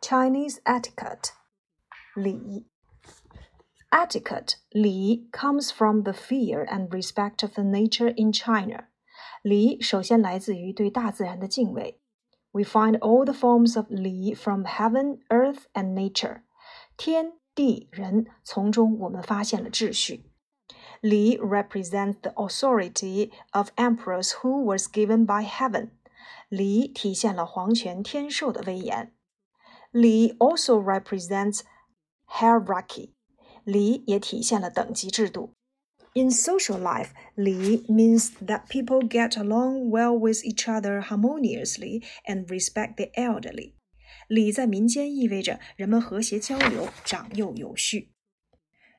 Chinese etiquette 礼 Etiquette 礼 comes from the fear and respect of the nature in China. 礼首先来自于对大自然的敬畏。We find all the forms of 礼 from heaven, earth, and nature. 天地人从中我们发现了秩序。Li represents the authority of emperors who was given by heaven. 礼体现了皇权天授的威严。 礼 also represents hierarchy. 礼也体现了等级制度。In social life, 礼 means that people get along well with each other harmoniously and respect the elderly. 礼在民间意味着人们和谐交流，长幼有序。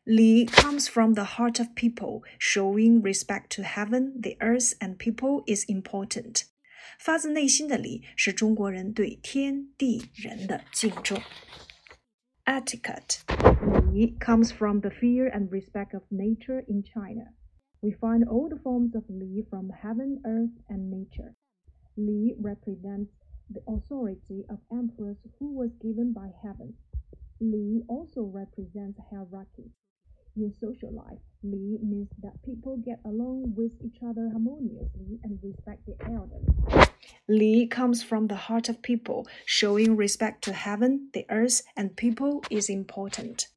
礼 comes from the heart of people, showing respect to heaven, the earth, and people is important. 发自内心的礼是中国人对天地人的敬重。Etiquette 礼 comes from the fear and respect of nature in China. We find all the forms of li from heaven, earth, and nature. Li represents the authority of emperors who was given by heaven. Li also represents hierarchy. In social life, Li means that people get along with each other harmoniously and respect the elderly. Li comes from the heart of people. Showing respect to heaven, the earth, and people is important.